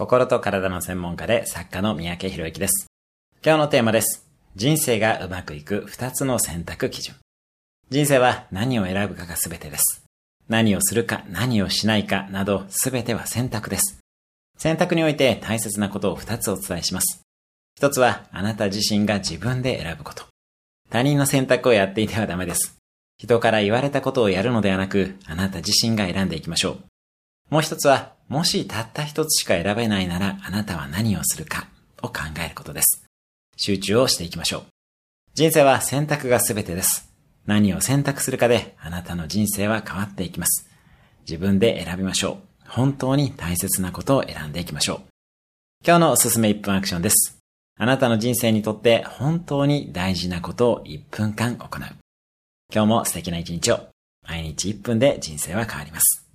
心と体の専門家で作家の三宅博之です。今日のテーマです。人生がうまくいく二つの選択基準。人生は何を選ぶかが全てです。何をするか何をしないかなど全ては選択です。選択において大切なことを二つお伝えします。一つはあなた自身が自分で選ぶこと。他人の選択をやっていてはダメです。人から言われたことをやるのではなく、あなた自身が選んでいきましょう。もう一つは、もしたった一つしか選べないなら、あなたは何をするかを考えることです。集中をしていきましょう。人生は選択が全てです。何を選択するかで、あなたの人生は変わっていきます。自分で選びましょう。本当に大切なことを選んでいきましょう。今日のおすすめ1分アクションです。あなたの人生にとって本当に大事なことを1分間行う。今日も素敵な一日を。毎日1分で人生は変わります。